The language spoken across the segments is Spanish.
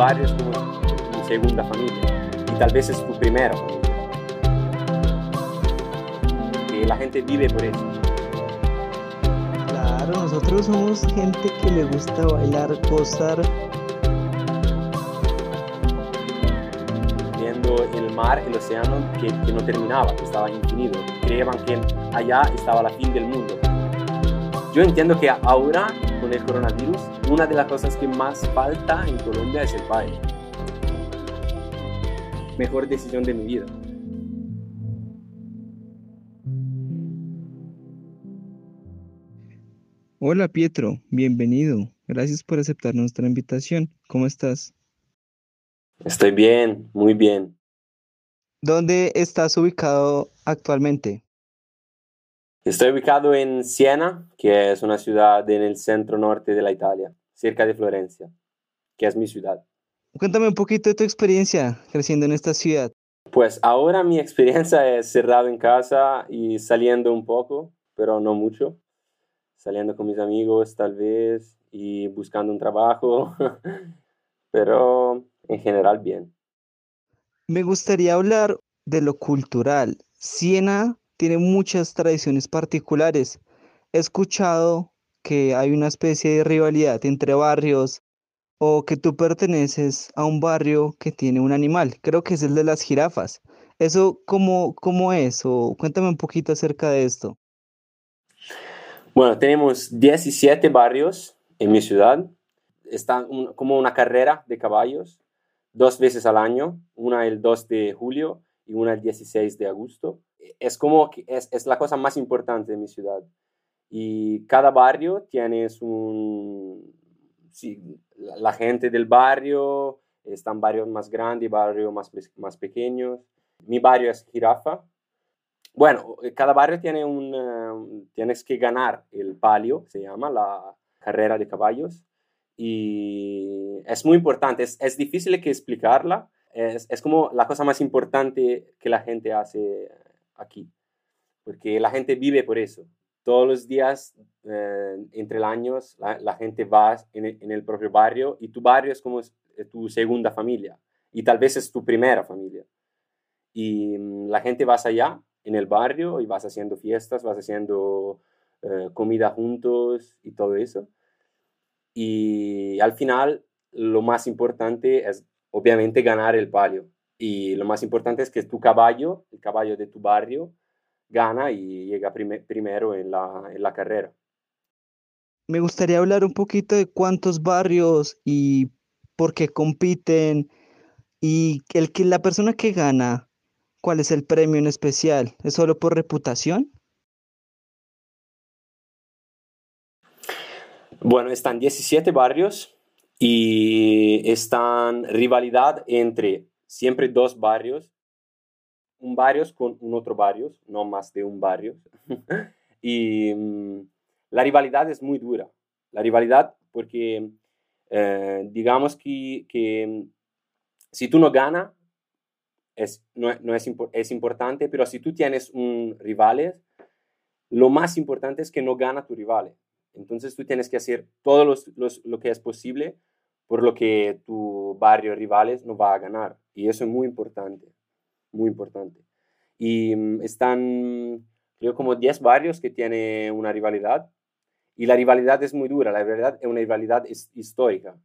barrio es como tu segunda familia y tal vez es tu primera familia. Que la gente vive por eso. Claro, nosotros somos gente que le gusta bailar, gozar. Viendo el mar, el océano que, que no terminaba, que estaba infinito. Creían que allá estaba la fin del mundo. Yo entiendo que ahora, con el coronavirus, una de las cosas que más falta en Colombia es el baile. Mejor decisión de mi vida. Hola Pietro, bienvenido. Gracias por aceptar nuestra invitación. ¿Cómo estás? Estoy bien, muy bien. ¿Dónde estás ubicado actualmente? Estoy ubicado en Siena, que es una ciudad en el centro norte de la Italia, cerca de Florencia, que es mi ciudad. Cuéntame un poquito de tu experiencia creciendo en esta ciudad. Pues ahora mi experiencia es cerrado en casa y saliendo un poco, pero no mucho. Saliendo con mis amigos tal vez y buscando un trabajo, pero en general bien. Me gustaría hablar de lo cultural. Siena tiene muchas tradiciones particulares. He escuchado que hay una especie de rivalidad entre barrios o que tú perteneces a un barrio que tiene un animal. Creo que es el de las jirafas. ¿Eso cómo, cómo es? O cuéntame un poquito acerca de esto. Bueno, tenemos 17 barrios en mi ciudad. Está como una carrera de caballos, dos veces al año, una el 2 de julio y una el 16 de agosto es como es, es, la cosa más importante de mi ciudad. Y cada barrio tiene un... Sí, la, gente del barrio, están barrios más grandes, barrios más, más pequeños. Mi barrio es Jirafa. Bueno, cada barrio tiene un... tienes que ganar el palio, se llama la carrera de caballos. Y es muy importante, es, es difícil que explicarla. Es, es como la cosa más importante que la gente hace aquí, porque la gente vive por eso. Todos los días, eh, entre los años, la, gente va en el, propio barrio y tu barrio es como tu segunda familia y tal vez es tu primera familia. Y mm, la gente va allá en el barrio y vas haciendo fiestas, vas haciendo eh, comida juntos y todo eso. Y al final, lo más importante es obviamente ganar el palio. Y lo más importante es que tu caballo, el caballo de tu barrio, gana y llega primero en la, en la carrera. Me gustaría hablar un poquito de cuántos barrios y por qué compiten y el que la persona que gana, ¿cuál es el premio en especial? ¿Es solo por reputación? Bueno, están 17 barrios y están rivalidad entre siempre dos barrios, un barrio con un otro barrio, no más de un barrio. y mm, la rivalidad es muy dura. La rivalidad porque eh, digamos que, que, mm, si tú no ganas, es, no, no es, es, importante, pero si tú tienes un rival, lo más importante es que no gana tu rival. Entonces tú tienes que hacer todo lo que es posible por lo que tu barrio rivales no va a ganar. Y eso es muy importante, muy importante. Y mm, están, creo, como 10 barrios que tienen una rivalidad. Y la rivalidad es muy dura, la verdad es una rivalidad histórica.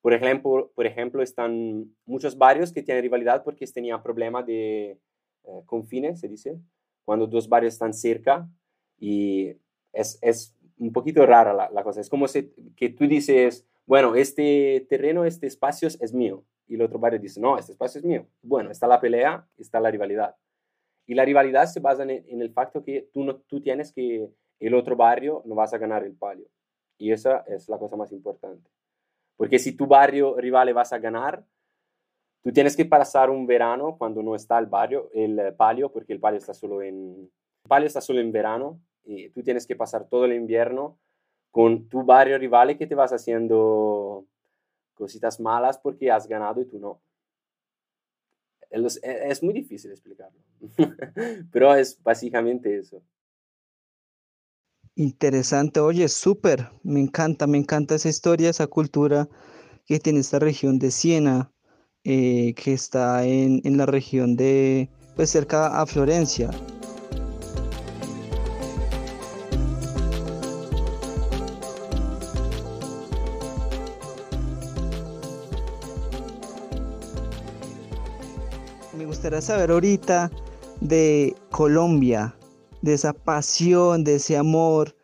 Por ejemplo, por ejemplo, están muchos barrios que tienen rivalidad porque tenían problemas de eh, confines, se dice, cuando dos barrios están cerca y es, es un poquito rara la, la, cosa. Es como si, que tú dices, bueno, este terreno, este espacio es mío. Y el otro barrio dice, no, este espacio es mío. Bueno, está la pelea, está la rivalidad. Y la rivalidad se basa en, el facto que tú, no, tú tienes que, el otro barrio no vas a ganar el palio. Y esa es la cosa más importante. Porque si tu barrio rival vas a ganar, tú tienes que pasar un verano cuando no está el barrio, el palio, porque el palio está solo en, el palio está solo en verano. Y tú tienes que pasar todo el invierno con tu barrio rival que te vas haciendo cositas malas porque has ganado y tú no. Es, es muy difícil explicarlo, pero es básicamente eso. Interesante, oye, súper, me encanta, me encanta esa historia, esa cultura que tiene esta región de Siena, eh, que está en, en, la región de, pues cerca a Florencia. Gustaría saber ahorita de Colombia, de esa pasión, de ese amor,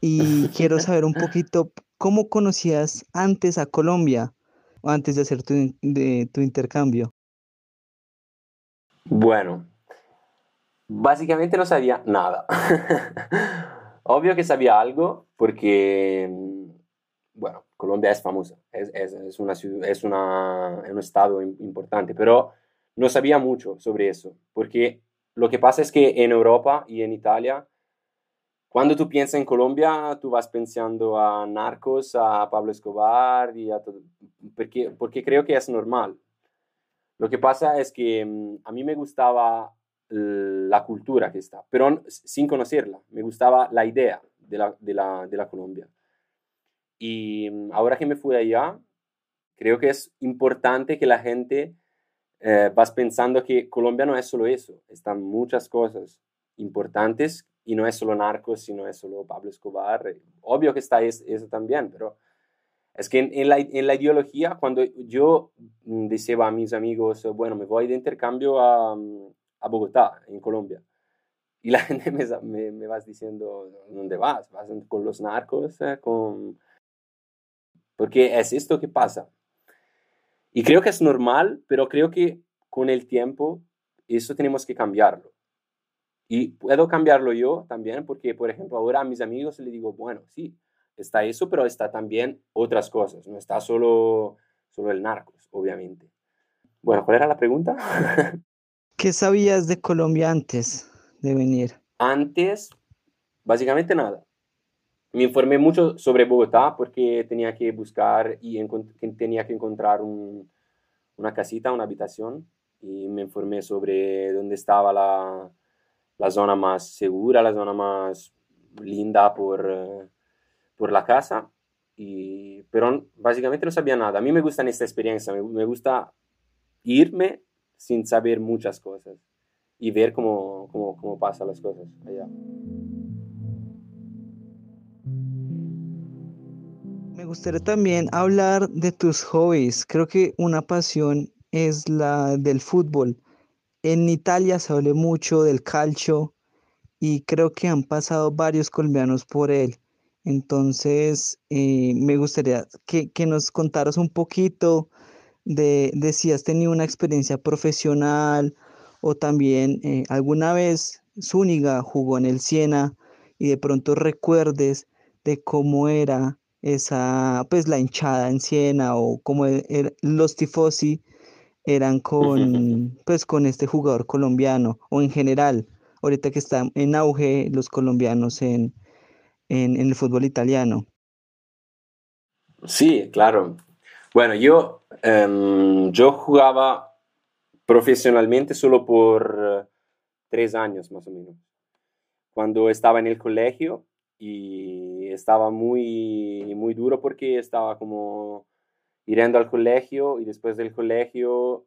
y quiero saber un poquito cómo conocías antes a Colombia, antes de hacer tu, de, tu intercambio. Bueno, básicamente no sabía nada. Obvio que sabía algo porque, bueno, Colombia es famosa, es, es, es, una, es, una, es un estado importante, pero no sabía mucho sobre eso, porque lo que pasa es que en Europa y en Italia, cuando tú piensas en Colombia, tú vas pensando a narcos, a Pablo Escobar y a todo, porque, porque creo que es normal. Lo que pasa es que mm, a mí me gustaba la cultura que está, pero sin conocerla, me gustaba la idea de la, de la, de la Colombia. Y mm, ahora que me fui allá, creo que es importante que la gente eh, vas pensando que Colombia no es solo eso, están muchas cosas importantes y no es solo narcos, sino es solo Pablo Escobar. Obvio que está eso, también, pero es que en, la, en, la, ideología, cuando yo mm, decía a mis amigos, bueno, me voy de intercambio a, mm, a Bogotá, en Colombia, y la gente me, me, me, vas diciendo, ¿dónde vas? ¿Vas con los narcos? Eh, con... Porque es esto que pasa. Y creo que es normal, pero creo que con el tiempo eso tenemos que cambiarlo. Y puedo cambiarlo yo también, porque, por ejemplo, ahora a mis amigos les digo, bueno, sí, está eso, pero está también otras cosas, no está solo, solo el narcos, obviamente. Bueno, ¿cuál era la pregunta? ¿Qué sabías de Colombia antes de venir? Antes, básicamente nada me informé mucho sobre Bogotá porque tenía que buscar y tenía que encontrar una casita, una habitación y me informé sobre dónde estaba la, zona más segura, la zona más linda por, por la casa. Y, pero básicamente no sabía nada. A mí me gusta esta experiencia, me, me gusta irme sin saber muchas cosas y ver cómo, cómo, cómo pasan las cosas allá. Gustaría también hablar de tus hobbies. Creo que una pasión es la del fútbol. En Italia se habla mucho del calcio y creo que han pasado varios colombianos por él. Entonces, eh, me gustaría que, nos contaras un poquito de, si has tenido una experiencia profesional o también eh, alguna vez Zúñiga jugó en el Siena y de pronto recuerdes de cómo era esa, pues la hinchada en Siena o como e, er, los tifosi eran con, pues con este jugador colombiano o en general, ahorita que están en auge los colombianos en, en, el fútbol italiano. Sí, claro. Bueno, yo, em, yo jugaba profesionalmente solo por tres años más o menos. Cuando estaba en el colegio, y estaba muy, muy duro porque estaba como yendo al colegio y después del colegio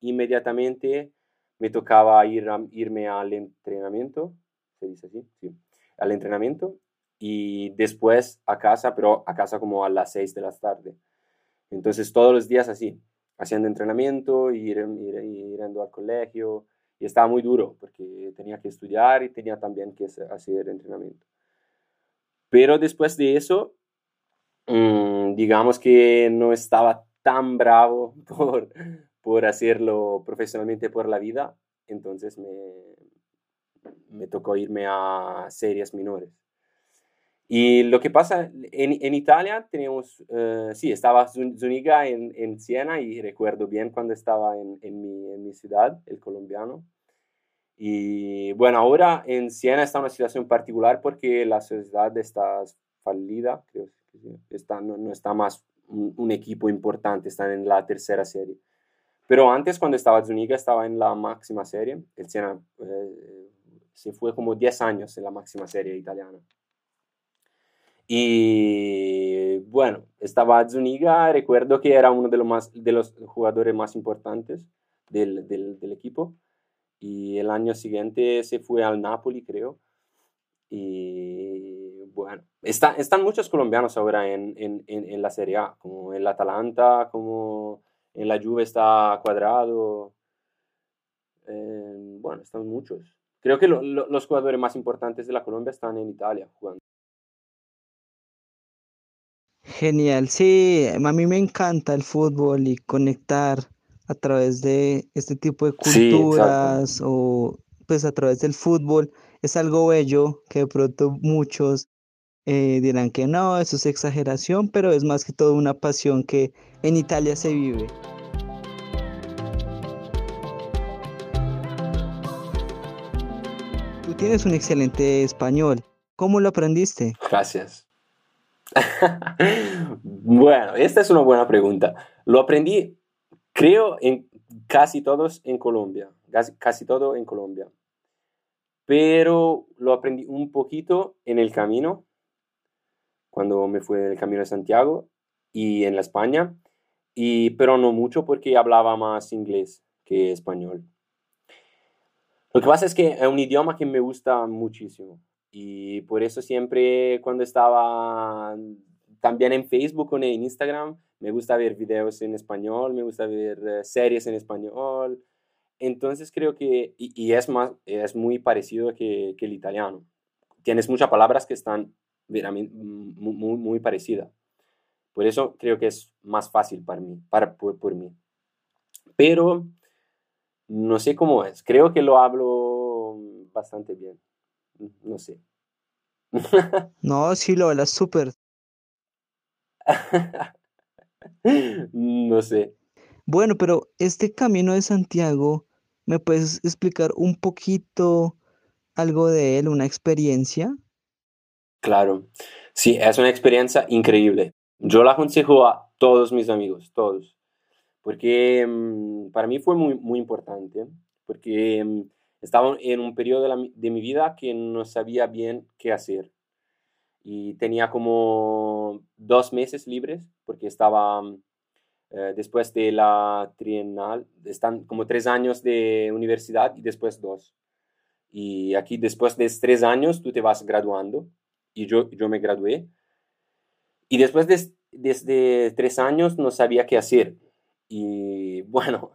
inmediatamente me tocaba ir irme al entrenamiento, se dice así, sí, al entrenamiento y después a casa, pero a casa como a las 6 de la tarde. Entonces todos los días así, haciendo entrenamiento, ir, ir, al colegio y estaba muy duro porque tenía que estudiar y tenía también que hacer entrenamiento. Pero después de eso, mm, digamos que no estaba tan bravo por, por hacerlo profesionalmente por la vida, entonces me, me tocó irme a series menores. Y lo que pasa, en, en Italia tenemos, uh, sí, estaba Zuniga en, en, Siena y recuerdo bien cuando estaba en, mi, en mi ciudad, el colombiano. Y bueno, ahora en Siena está una situación particular porque la sociedad está fallida, creo que está, no, no está más un, equipo importante, están en la tercera serie. Pero antes, cuando estaba Zuniga, estaba en la máxima serie. El Siena eh, se fue como 10 años en la máxima serie italiana. Y bueno, estaba Zuniga, recuerdo que era uno de los, más, de los jugadores más importantes del, del, del equipo. Y el año siguiente se fue al Napoli, creo. Y bueno, está, están muchos colombianos ahora en, en, en, la Serie A, como en la Atalanta, como en la Juve está Cuadrado. Eh, bueno, están muchos. Creo que los jugadores más importantes de la Colombia están en Italia jugando. Genial, sí, a mí me encanta el fútbol y conectar a través de este tipo de culturas o pues a través del fútbol es algo bello que de pronto muchos eh, dirán que no, eso es exageración, pero es más que todo una pasión que en Italia se vive. Tú tienes un excelente español. ¿Cómo lo aprendiste? Gracias. bueno, esta es una buena pregunta. Lo aprendí, creo, en casi todos en Colombia, casi, casi todo en Colombia. Pero lo aprendí un poquito en el camino, cuando me fui del camino de Santiago y en la España, y, pero no mucho porque hablaba más inglés que español. Lo que pasa es que es un idioma que me gusta muchísimo. Y por eso siempre cuando estaba también en Facebook o en Instagram, me gusta ver videos en español, me gusta ver eh, series en español. Entonces creo que, y, es, más, es muy parecido que, que, el italiano. Tienes muchas palabras que están muy, muy, parecidas. Por eso creo que es más fácil para mí, para, por, por mí. Pero no sé cómo es. Creo que lo hablo bastante bien. No sé. no, sí, lo hablas súper. no sé. Bueno, pero este camino de Santiago, ¿me puedes explicar un poquito algo de él, una experiencia? Claro, sí, es una experiencia increíble. Yo la aconsejo a todos mis amigos, todos, porque mm, para mí fue muy, muy importante, porque mm, estaba en un periodo de, mi vida que no sabía bien qué hacer. Y tenía como dos meses libres porque estaba eh, después de la trienal, están como tres años de universidad y después dos. Y aquí después de tres años tú te vas graduando y yo, yo me gradué. Y después de desde tres años no sabía qué hacer. Y bueno,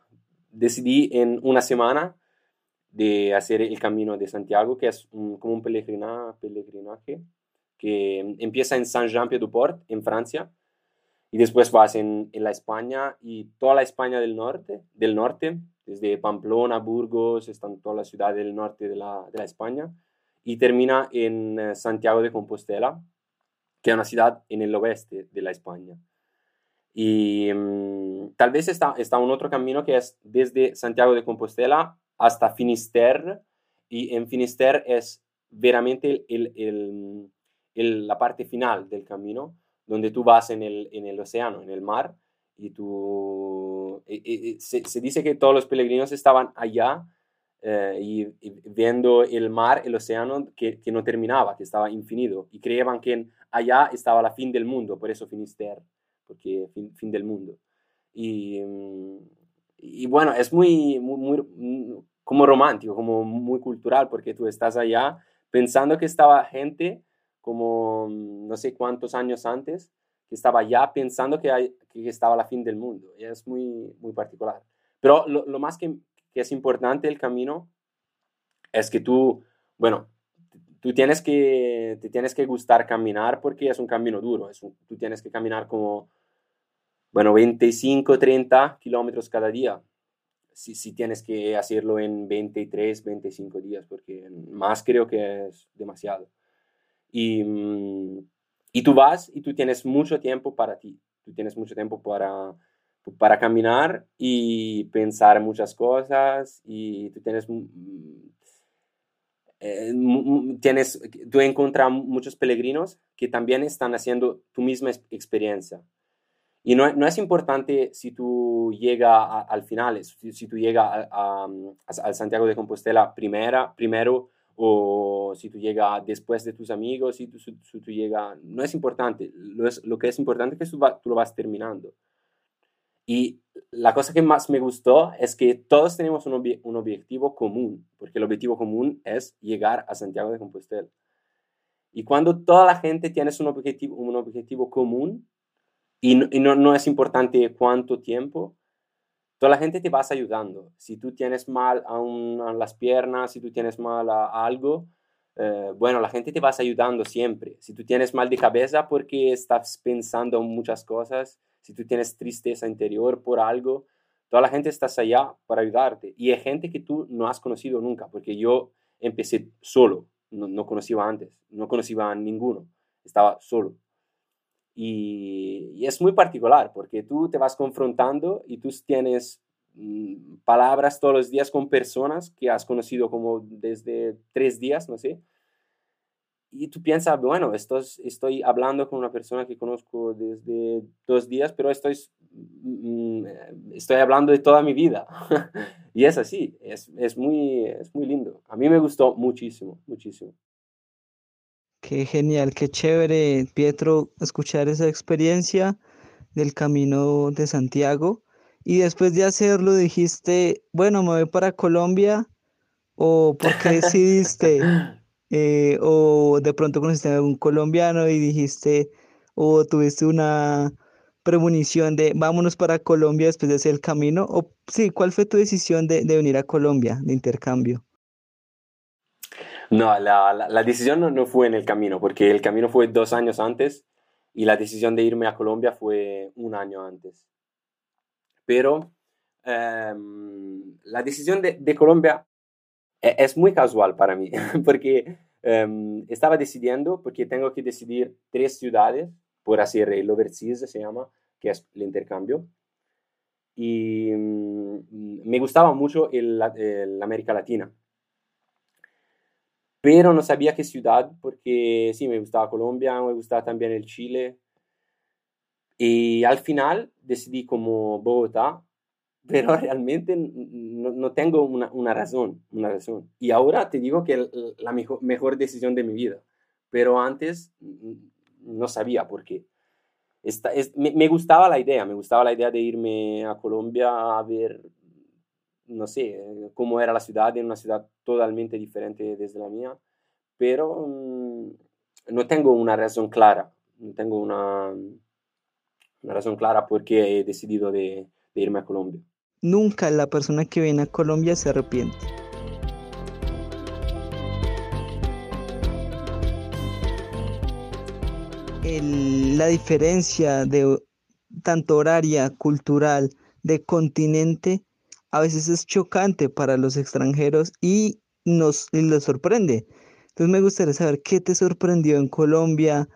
decidí en una semana de hacer el camino de Santiago, que es como un peregrinaje que empieza en Saint-Jean-Pied-du-Port, en Francia, y después vas en, en, la España y toda la España del norte, del norte, desde Pamplona, Burgos, están todas las ciudades del norte de la, de la España, y termina en eh, Santiago de Compostela, que es una ciudad en el oeste de la España. Y mm, tal vez está, está un otro camino que es desde Santiago de Compostela hasta Finisterre y en Finisterre es veramente el, el, el, la parte final del camino donde tú vas en el, en el océano, en el mar y tú... Eh, eh, eh, se, dice que todos los peregrinos estaban allá y, viendo el mar, el océano que, que, no terminaba, que estaba infinito y creían que allá estaba la fin del mundo, por eso Finisterre, porque fin, fin del mundo. Y, y bueno, es muy, muy, muy, como romántico, como muy cultural, porque tú estás allá pensando que estaba gente como no sé cuántos años antes, que estaba allá pensando que, hay, que estaba la fin del mundo. Y es muy, muy particular. Pero lo, más que, que, es importante el camino es que tú, bueno, tú tienes que, te tienes que gustar caminar porque es un camino duro. Tú tienes que caminar como bueno, 25, 30 kilómetros cada día. Si, si, tienes que hacerlo en 23, 25 días, porque más creo que es demasiado. Y, mm, y tú vas y tú tienes mucho tiempo para ti. Tú tienes mucho tiempo para, para caminar y pensar muchas cosas y tú tienes... Eh, tienes, tú encuentras muchos peregrinos que también están haciendo tu misma experiencia y no, no, es importante si tú llegas al final, si, si, tú llegas a, al Santiago de Compostela primera, primero o si tú llegas después de tus amigos, si tú, si tú llegas, no es importante, lo, es, lo que es importante es que tú, tú lo vas terminando. Y la cosa que más me gustó es que todos tenemos un, un, objetivo común, porque el objetivo común es llegar a Santiago de Compostela. Y cuando toda la gente tiene un objetivo, un objetivo común, y, no, y no, no, es importante cuánto tiempo, toda la gente te vas ayudando. Si tú tienes mal a, a las piernas, si tú tienes mal a, algo, eh, bueno, la gente te vas ayudando siempre. Si tú tienes mal de cabeza porque estás pensando en muchas cosas, si tú tienes tristeza interior por algo, toda la gente está allá para ayudarte. Y hay gente que tú no has conocido nunca, porque yo empecé solo, no, no conocía antes, no conocía a ninguno, estaba solo. Y, es muy particular, porque tú te vas confrontando y tú tienes mm, palabras todos los días con personas que has conocido como desde tres días, no sé, y tú piensas, bueno, esto estoy hablando con una persona que conozco desde dos días, pero estoy, mm, estoy hablando de toda mi vida. y es así, es, es, muy, es muy lindo. A mí me gustó muchísimo, muchísimo. Qué genial, qué chévere, Pietro, escuchar esa experiencia del camino de Santiago. Y después de hacerlo dijiste, bueno, me voy para Colombia o por qué decidiste Eh, o de pronto conociste a algún colombiano y dijiste, o tuviste una premonición de vámonos para Colombia después de hacer el camino, o sí, ¿cuál fue tu decisión de, de venir a Colombia, de intercambio? No, la, la, decisión no, no, fue en el camino, porque el camino fue dos años antes y la decisión de irme a Colombia fue un año antes. Pero um, la decisión de, de Colombia e-, es muy casual para mí, porque um, estaba decidiendo, porque tengo que decidir tres ciudades por hacer el overseas, se llama, que es el intercambio. Y um, me gustaba mucho el, el, América Latina. Pero no sabía qué ciudad, porque sí, me gustaba Colombia, me gustaba también el Chile. Y al final decidí como Bogotá, pero realmente no, no tengo una, una, razón, una razón. Y ahora te digo que la mejor, mejor decisión de mi vida, pero antes no sabía por qué. Esta, es, me, me, gustaba la idea, me gustaba la idea de irme a Colombia a ver, no sé, cómo era la ciudad, en una ciudad totalmente diferente desde la mía, pero mmm, no tengo una razón clara, no tengo una, una razón clara por qué he decidido de, de irme a Colombia. Nunca la persona que viene a Colombia se arrepiente. El, la diferencia de tanto horaria, cultural, de continente, a veces es chocante para los extranjeros y nos les sorprende. Entonces me gustaría saber qué te sorprendió en Colombia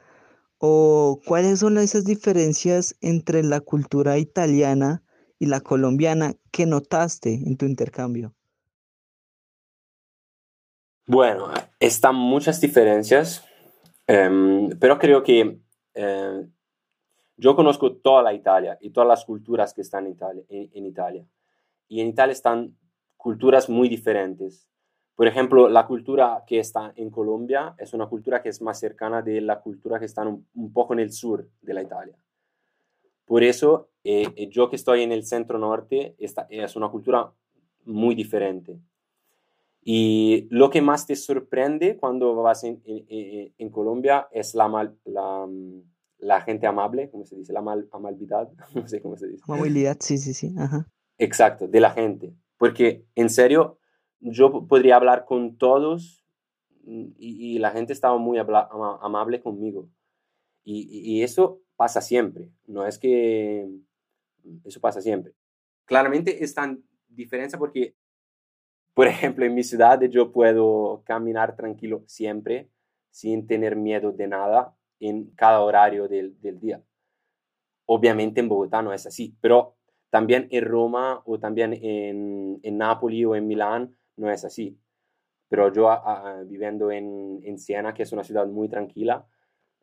o cuáles son esas diferencias entre la cultura italiana y la colombiana, ¿qué notaste en tu intercambio? Bueno, están muchas diferencias, um, pero creo que uh, yo conozco toda la Italia y todas las culturas que están en Italia. Y en Italia están culturas muy diferentes. Por ejemplo, la cultura que está en Colombia es una cultura que es más cercana de la cultura que está un, un poco en el sur de la Italia. Por eso, eh, eh, yo que estoy en el centro norte, esta es una cultura muy diferente. Y lo que más te sorprende cuando vas en, en, en Colombia es la, mal, la, la, gente amable, ¿cómo se dice? La mal, amabilidad, no sé cómo se dice. Amabilidad, sí, sí, sí. Ajá. Exacto, de la gente. Porque en serio, yo podría hablar con todos y, la gente estaba muy amable conmigo. Y, y, eso pasa siempre, no es que eso pasa siempre. Claramente es tan diferencia porque, por ejemplo, en mi ciudad yo puedo caminar tranquilo siempre, sin tener miedo de nada, en cada horario del, del día. Obviamente en Bogotá no es así, pero también en Roma o también en, en Nápoles o en Milán no es así. Pero yo viviendo en, en Siena, que es una ciudad muy tranquila,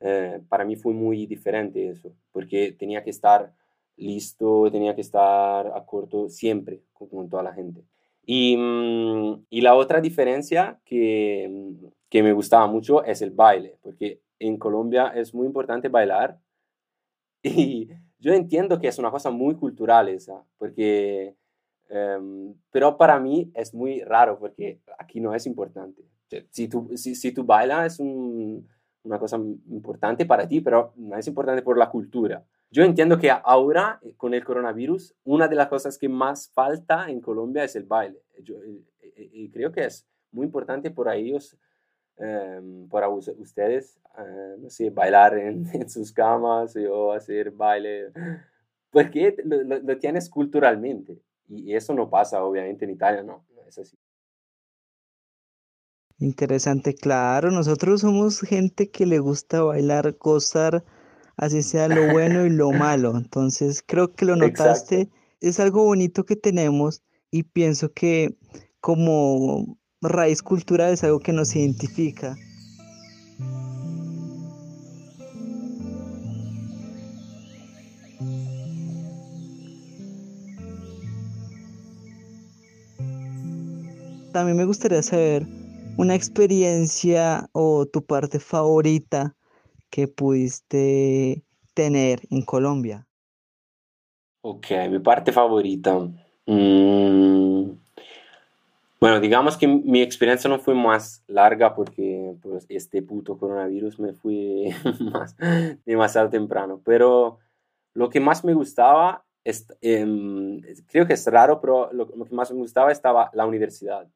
eh, para mí fue muy diferente eso, porque tenía que estar listo, tenía que estar a corto siempre con, con toda la gente. Y, mm, y la otra diferencia que, que me gustaba mucho es el baile, porque en Colombia es muy importante bailar y yo entiendo que es una cosa muy cultural esa, porque, em, pero para mí es muy raro porque aquí no es importante. Si tú, si, si tú bailas es una cosa importante para ti, pero no es importante por la cultura. Yo entiendo que ahora, eh, con el coronavirus, una de las cosas que más falta en Colombia es el baile. Yo, eh, eh, y creo que es muy importante por ellos, em, para ustedes, no sé, bailar en, en, sus camas o hacer baile, porque lo, lo, tienes culturalmente. Y eso no pasa, obviamente, en Italia, no, no es así. Interesante, claro, nosotros somos gente que le gusta bailar, gozar así sea lo bueno y lo malo. Entonces, creo que lo notaste. Es algo bonito que tenemos y pienso que como raíz cultural es algo que nos identifica. También me gustaría saber una experiencia o tu parte favorita que pudiste tener en Colombia? Ok, mi parte favorita. Mm, bueno, digamos que mi experiencia no fue más larga porque pues, este puto coronavirus me fui más, demasiado temprano, pero lo que más me gustaba, es, em, creo que es raro, pero lo, lo, que más me gustaba estaba la universidad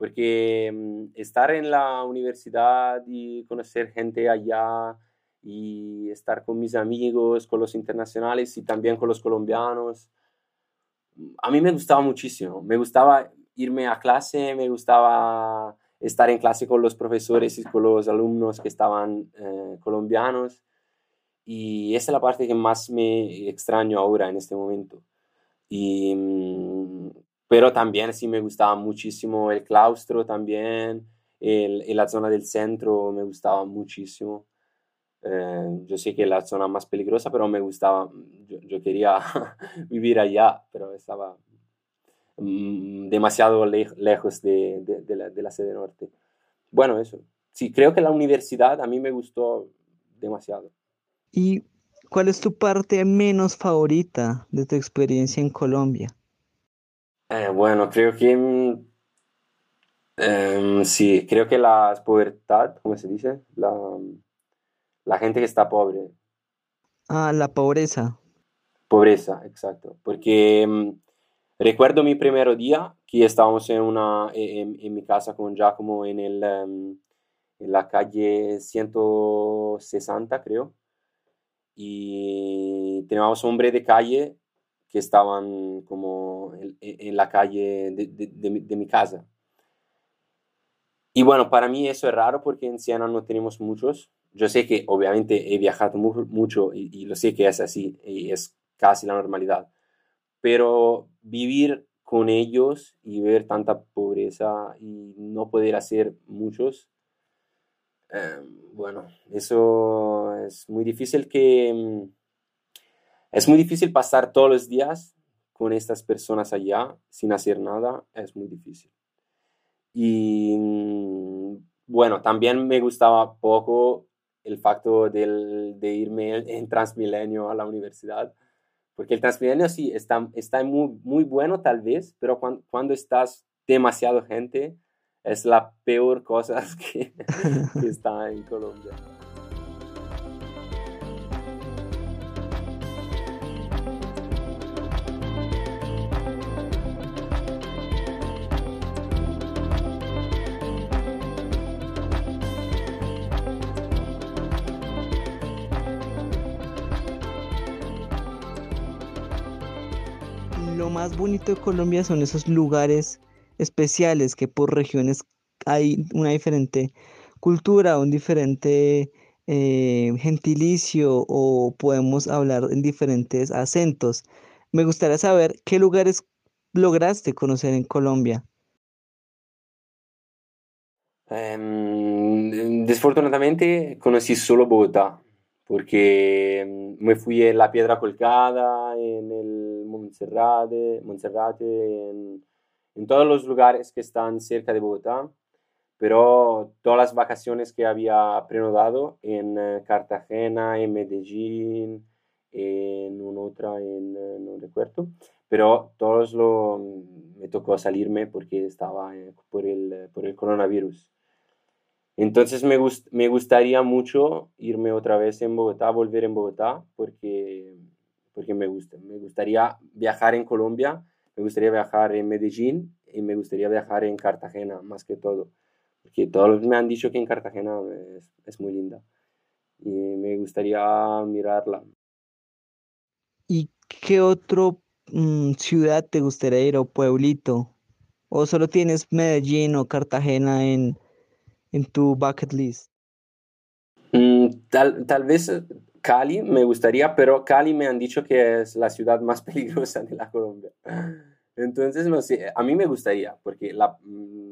porque mm, estar en la universidad y conocer gente allá y estar con mis amigos, con los internacionales y también con los colombianos, a mí me gustaba muchísimo. Me gustaba irme a clase, me gustaba estar en clase con los profesores y con los alumnos que estaban eh, colombianos. Y esa es la parte que más me extraño ahora en este momento. Y mm, pero también sí me gustaba muchísimo el claustro también, el, la zona del centro me gustaba muchísimo. Eh, yo sé que la zona más peligrosa, pero me gustaba, yo, quería vivir allá, pero estaba mm, demasiado lejos de, de, la, de, la, sede norte. Bueno, eso. Sí, creo que la universidad a mí me gustó demasiado. ¿Y cuál es tu parte menos favorita de tu experiencia en Colombia? Eh, bueno, creo que em, sí, creo que la pubertad, ¿cómo se dice? La, la gente que está pobre. Ah, la pobreza. Pobreza, exacto. Porque mm, recuerdo mi primer día que estábamos en, una, e, en, mi casa con Giacomo en, el, em, en la calle 160, creo. Y teníamos hombre de calle que estaban como en, la calle de, mi casa. Y bueno, para mí eso es raro porque en Siena no tenemos muchos. Yo sé que obviamente he viajado mucho y, lo sé que es así y es casi la normalidad. Pero vivir con ellos y ver tanta pobreza y no poder hacer muchos, eh, bueno, eso es muy difícil que mm, es muy difícil pasar todos los días con estas personas allá sin hacer nada, es muy difícil. Y mm, bueno, también me gustaba poco el facto del, de irme en Transmilenio a la universidad, porque el Transmilenio sí está, está muy, muy bueno tal vez, pero cuando, cuando estás demasiado gente, es la peor cosa que, que está en Colombia. Más bonito de Colombia son esos lugares especiales que por regiones hay una diferente cultura, un diferente eh, gentilicio o podemos hablar en diferentes acentos. Me gustaría saber qué lugares lograste conocer en Colombia. Em, desfortunadamente conocí solo Bogotá porque mm, me fui en la Piedra Colgada, en el Monserrate, en, en todos los lugares que están cerca de Bogotá, pero todas las vacaciones que había prenodado en eh, Cartagena, en Medellín, en una otra, en, eh, no recuerdo, pero todos lo, me tocó salirme porque estaba eh, por, el, por el coronavirus. Entonces me, me gustaría mucho irme otra vez en Bogotá, volver en Bogotá, porque, porque me gusta. Me gustaría viajar en Colombia, me gustaría viajar en Medellín y me gustaría viajar en Cartagena, más que todo. Porque todos me han dicho que en Cartagena es, es muy linda y me gustaría mirarla. ¿Y qué otro mm, ciudad te gustaría ir o pueblito? ¿O solo tienes Medellín o Cartagena en, en tu bucket list? Mm, tal, tal vez eh, Cali me gustaría, pero Cali me han dicho que es la ciudad más peligrosa de la Colombia. Entonces, no sé, a mí me gustaría, porque la, mm,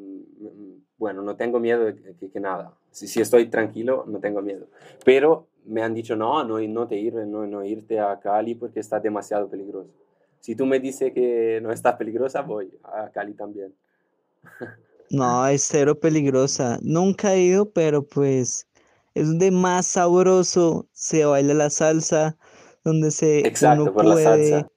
bueno, no tengo miedo de que, nada. Si, si, estoy tranquilo, no tengo miedo. Pero me han dicho, no, no, no te ir, no, no irte a Cali porque está demasiado peligroso. Si tú me dices que no está peligrosa, voy a Cali también. No, es cero peligrosa. Nunca he ido, pero pues es donde más sabroso se baila la salsa, donde se Exacto, la salsa.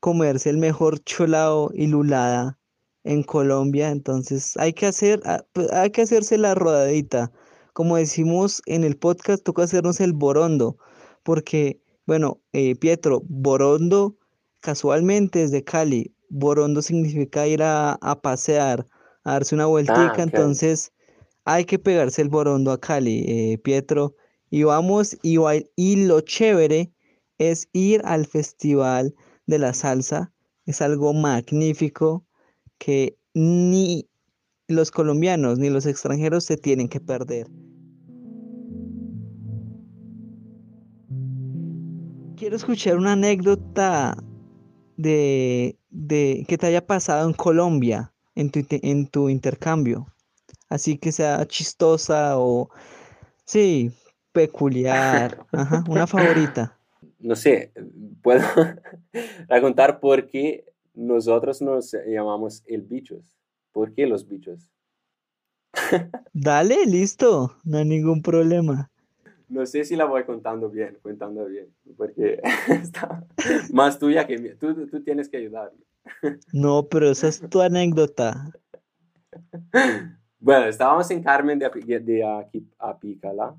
comerse el mejor cholao y lulada en Colombia. Entonces hay que hacer, ah, pues, hay que hacerse la rodadita. Como decimos en el podcast, toca hacernos el borondo, porque, bueno, eh, Pietro, borondo casualmente es de Cali. Borondo significa ir a, a pasear a darse una vueltica, ah, entonces hay que pegarse el borondo a Cali, eh, Pietro, y vamos, y, y lo chévere es ir al Festival de la Salsa, es algo magnífico que ni los colombianos ni los extranjeros se tienen que perder. Quiero escuchar una anécdota de, de que te haya pasado en Colombia en tu, en tu intercambio. Así que sea chistosa o, sí, peculiar. Ajá, una favorita. No sé, puedo contar por qué nosotros nos llamamos el bichos. ¿Por qué los bichos? Dale, listo, no hay ningún problema. No sé si la voy contando bien, contando bien, porque está más tuya que mía. Tú, tú tienes que ayudarme. No, pero esa es tu anécdota. Bueno, estábamos en Carmen de, de Apicala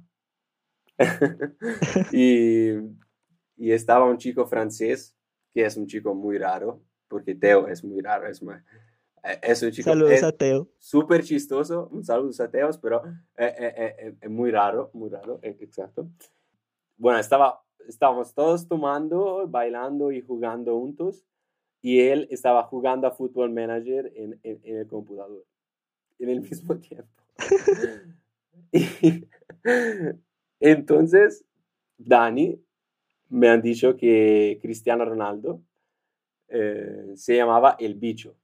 y, y estaba un chico francés, que es un chico muy raro, porque Teo es muy raro, es, es un chico Saludos a Teo. súper chistoso, un saludo a Teo, pero es muy raro, muy raro, e, exacto. Bueno, estaba, estábamos todos tomando, bailando y jugando juntos y él estaba jugando a Football Manager en, en, el computador en el mismo tiempo. entonces, Dani me han dicho que Cristiano Ronaldo eh, se llamaba El Bicho.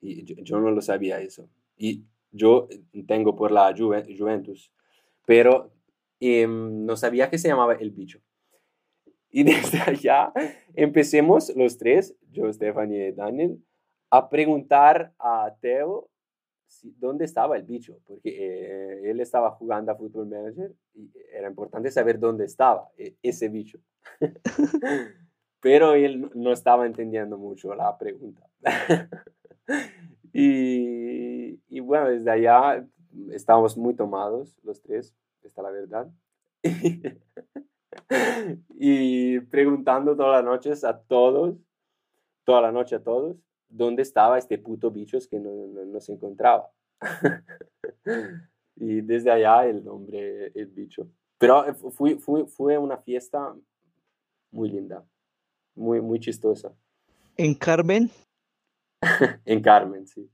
Y yo, no lo sabía eso. Y yo tengo por la Juventus, pero em, no sabía que se llamaba El Bicho. Y desde allá empecemos los tres, yo, Stephanie y Daniel, a preguntar a Teo si, dónde estaba el bicho, porque eh, él estaba jugando a Football Manager y era importante saber dónde estaba e, ese bicho. Pero él no estaba entendiendo mucho la pregunta. y, y bueno, desde allá estábamos muy tomados los tres, está la verdad. Y preguntando todas las noches a todos, toda la noche a todos, dónde estaba este puto bicho que no, no, se encontraba. y desde allá el nombre, el bicho. Pero fue, fue, fue una fiesta muy linda, muy, muy chistosa. ¿En Carmen? en Carmen, sí.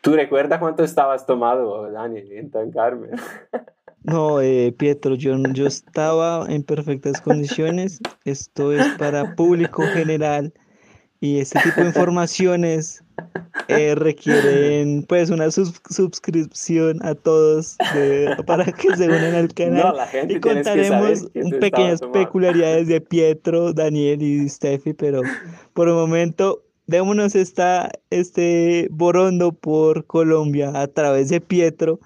¿Tú recuerdas cuánto estabas tomado, Dani, en Carmen? No, eh, Pietro, yo, yo estaba en perfectas condiciones. Esto es para público general. Y este tipo de informaciones eh, requieren pues una suscripción a todos para que se unan al canal. y contaremos pequeñas peculiaridades de Pietro, Daniel y Steffi, pero por el momento démonos esta, este borondo por Colombia a través de Pietro,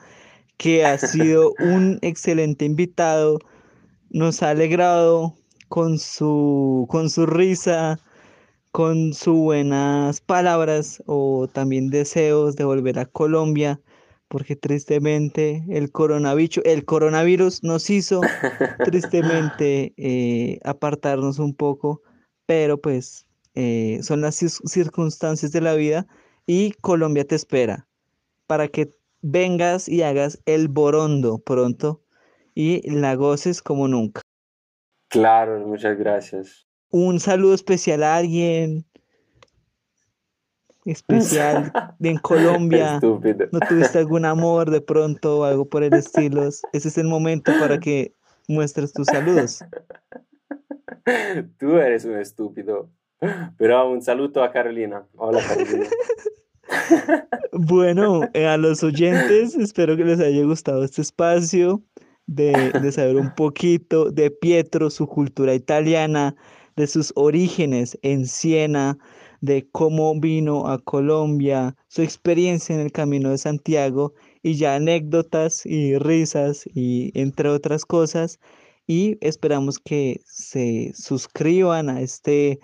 que ha sido un excelente invitado. Nos ha alegrado con su, con su risa, con sus buenas palabras o también deseos de volver a Colombia, porque tristemente el coronavirus, el coronavirus nos hizo tristemente eh, apartarnos un poco, pero pues eh, son las circunstancias de la vida y Colombia te espera para que vengas y hagas el borondo pronto y la goces como nunca. Claro, muchas gracias. Un saludo especial a alguien especial en Colombia. ¿No tuviste algún amor de pronto o algo por el estilo? Ese es el momento para que muestres tus saludos. Tú eres un estúpido. Pero un saludo a Carolina. Hola Carolina. Bueno, eh, a los oyentes, espero que les haya gustado este espacio de, saber un poquito de Pietro, su cultura italiana, de sus orígenes en Siena, de cómo vino a Colombia, su experiencia en el Camino de Santiago y ya anécdotas y risas y entre otras cosas. Y esperamos que se suscriban a este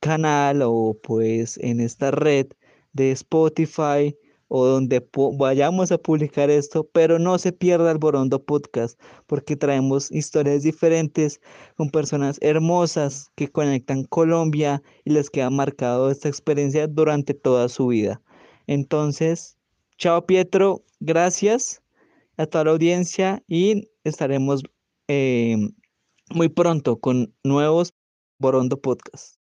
canal o pues en esta red de Spotify o donde vayamos a publicar esto, pero no se pierda el Borondo Podcast, porque traemos historias diferentes con personas hermosas que conectan Colombia y les queda marcado esta experiencia durante toda su vida. Entonces, chao Pietro, gracias a toda la audiencia y estaremos eh, muy pronto con nuevos Borondo Podcast.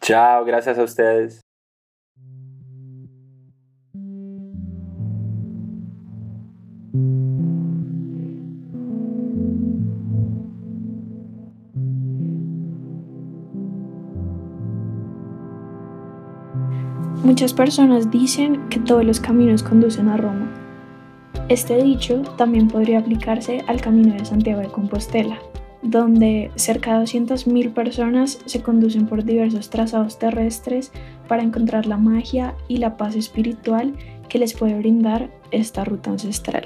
Chao, gracias a ustedes. Muchas personas dicen que todos los caminos conducen a Roma. Este dicho también podría aplicarse al Camino de Santiago de Compostela, donde cerca de 200.000 personas se conducen por diversos trazados terrestres para encontrar la magia y la paz espiritual que les puede brindar esta ruta ancestral.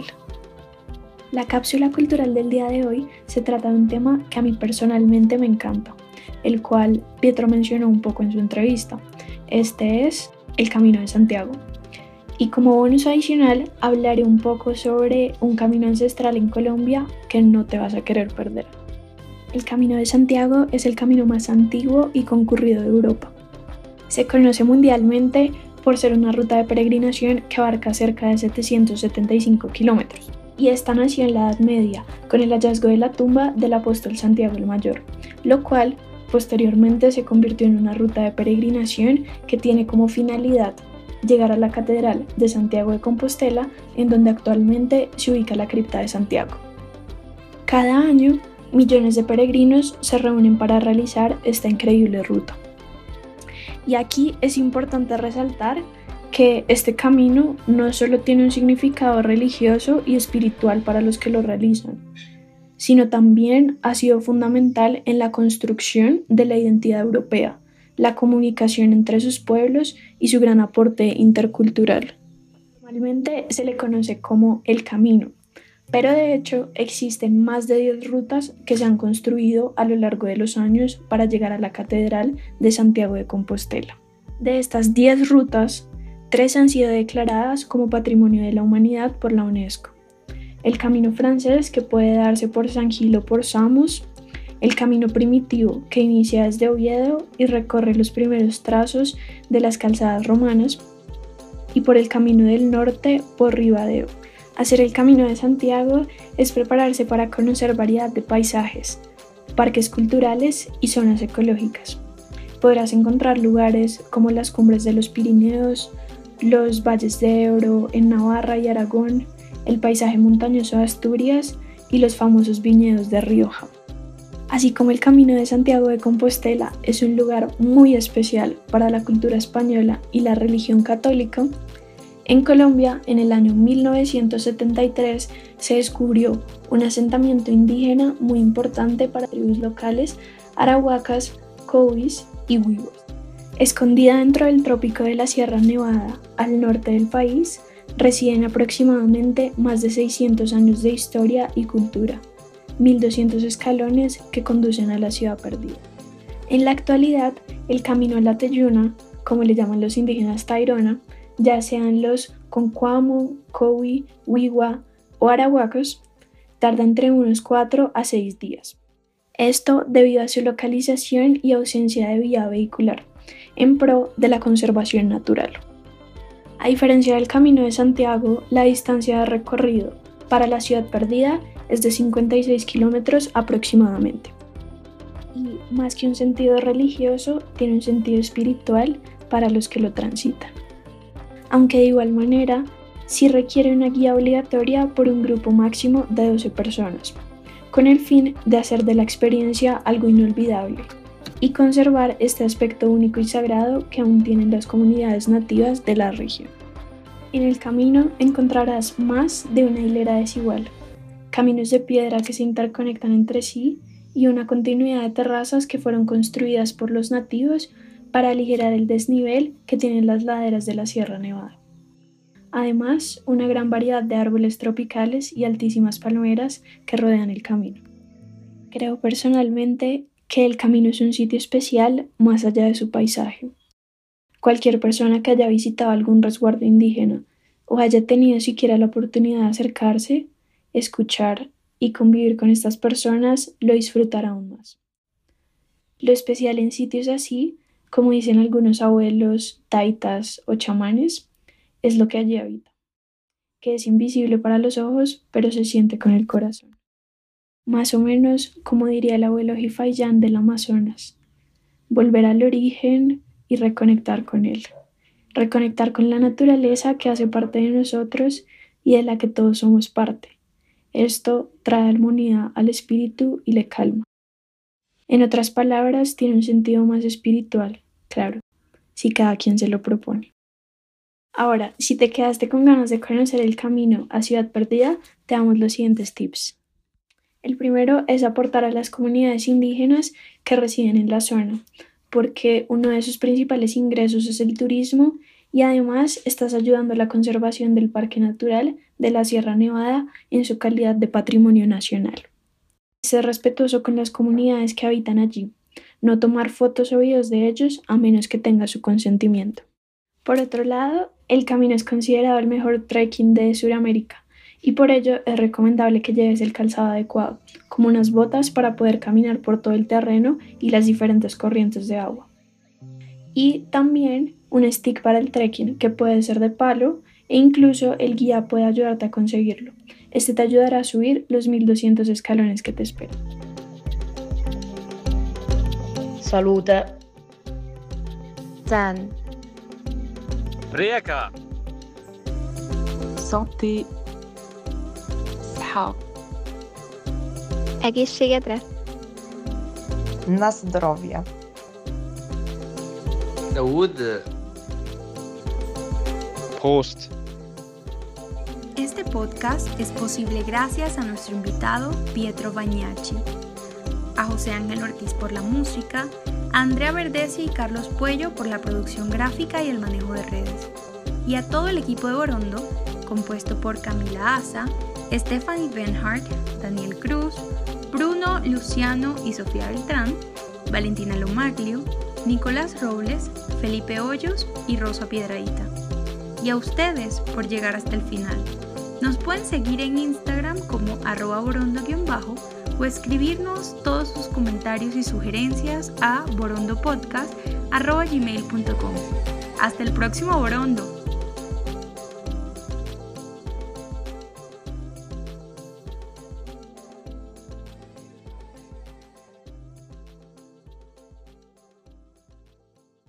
La cápsula cultural del día de hoy se trata de un tema que a mí personalmente me encanta, el cual Pietro mencionó un poco en su entrevista. Este es el Camino de Santiago. Y como bonus adicional, hablaré un poco sobre un camino ancestral en Colombia que no te vas a querer perder. El Camino de Santiago es el camino más antiguo y concurrido de Europa. Se conoce mundialmente por ser una ruta de peregrinación que abarca cerca de 775 kilómetros. Y esta nació en la Edad Media, con el hallazgo de la tumba del apóstol Santiago el Mayor, lo cual Posteriormente se convirtió en una ruta de peregrinación que tiene como finalidad llegar a la Catedral de Santiago de Compostela, en donde actualmente se ubica la cripta de Santiago. Cada año, millones de peregrinos se reúnen para realizar esta increíble ruta. Y aquí es importante resaltar que este camino no solo tiene un significado religioso y espiritual para los que lo realizan, sino también ha sido fundamental en la construcción de la identidad europea, la comunicación entre sus pueblos y su gran aporte intercultural. Normalmente se le conoce como el camino, pero de hecho existen más de 10 rutas que se han construido a lo largo de los años para llegar a la Catedral de Santiago de Compostela. De estas 10 rutas, tres han sido declaradas como Patrimonio de la Humanidad por la UNESCO el camino francés que puede darse por San Gil o por Samos, el camino primitivo que inicia desde Oviedo y recorre los primeros trazos de las calzadas romanas, y por el camino del norte por Ribadeo. Hacer el camino de Santiago es prepararse para conocer variedad de paisajes, parques culturales y zonas ecológicas. Podrás encontrar lugares como las cumbres de los Pirineos, los valles de Ebro en Navarra y Aragón, el paisaje montañoso de Asturias y los famosos viñedos de Rioja. Así como el Camino de Santiago de Compostela es un lugar muy especial para la cultura española y la religión católica, en Colombia, en el año 1973, se descubrió un asentamiento indígena muy importante para tribus locales arahuacas, cowis y huivos. Escondida dentro del trópico de la Sierra Nevada, al norte del país, residen aproximadamente más de 600 años de historia y cultura, 1200 escalones que conducen a la ciudad perdida. En la actualidad, el camino a la Teyuna, como le llaman los indígenas Tairona, ya sean los Concuamo, Cowi, Wiwa o Arahuacos, tarda entre unos 4 a 6 días. Esto debido a su localización y ausencia de vía vehicular, en pro de la conservación natural. A diferencia del Camino de Santiago, la distancia de recorrido para la ciudad perdida es de 56 kilómetros aproximadamente. Y más que un sentido religioso, tiene un sentido espiritual para los que lo transitan. Aunque de igual manera, sí requiere una guía obligatoria por un grupo máximo de 12 personas, con el fin de hacer de la experiencia algo inolvidable y conservar este aspecto único y sagrado que aún tienen las comunidades nativas de la región. En el camino encontrarás más de una hilera desigual, caminos de piedra que se interconectan entre sí y una continuidad de terrazas que fueron construidas por los nativos para aligerar el desnivel que tienen las laderas de la Sierra Nevada. Además, una gran variedad de árboles tropicales y altísimas palmeras que rodean el camino. Creo personalmente que el camino es un sitio especial más allá de su paisaje. Cualquier persona que haya visitado algún resguardo indígena o haya tenido siquiera la oportunidad de acercarse, escuchar y convivir con estas personas lo disfrutará aún más. Lo especial en sitios así, como dicen algunos abuelos, taitas o chamanes, es lo que allí habita, que es invisible para los ojos, pero se siente con el corazón más o menos como diría el abuelo Jifayán del Amazonas, volver al origen y reconectar con él, reconectar con la naturaleza que hace parte de nosotros y de la que todos somos parte. Esto trae armonía al espíritu y le calma. En otras palabras, tiene un sentido más espiritual, claro, si cada quien se lo propone. Ahora, si te quedaste con ganas de conocer el camino a Ciudad Perdida, te damos los siguientes tips. El primero es aportar a las comunidades indígenas que residen en la zona, porque uno de sus principales ingresos es el turismo y además estás ayudando a la conservación del Parque Natural de la Sierra Nevada en su calidad de patrimonio nacional. Ser respetuoso con las comunidades que habitan allí, no tomar fotos o videos de ellos a menos que tenga su consentimiento. Por otro lado, el camino es considerado el mejor trekking de Sudamérica y por ello es recomendable que lleves el calzado adecuado, como unas botas para poder caminar por todo el terreno y las diferentes corrientes de agua. Y también un stick para el trekking que puede ser de palo e incluso el guía puede ayudarte a conseguirlo. Este te ayudará a subir los 1200 escalones que te esperan. Saluta. Tan. Rieka. Santé. Ha. Egészségetre. Na zdrowie. Daoud. Prost. Podcast es posible gracias a nuestro invitado Pietro Bagnacci, a José Ángel Ortiz por la música, a Andrea Verdesi y Carlos Puello por la producción gráfica y el manejo de redes, y a todo el equipo de Borondo, compuesto por Camila Asa, Stephanie Benhart, Daniel Cruz, Bruno Luciano y Sofía Beltrán, Valentina Lomaglio, Nicolás Robles, Felipe Hoyos y Rosa Piedradita. Y a ustedes por llegar hasta el final. Nos pueden seguir en Instagram como arroba borondo-bajo o escribirnos todos sus comentarios y sugerencias a borondopodcast.gmail.com. Hasta el próximo Borondo.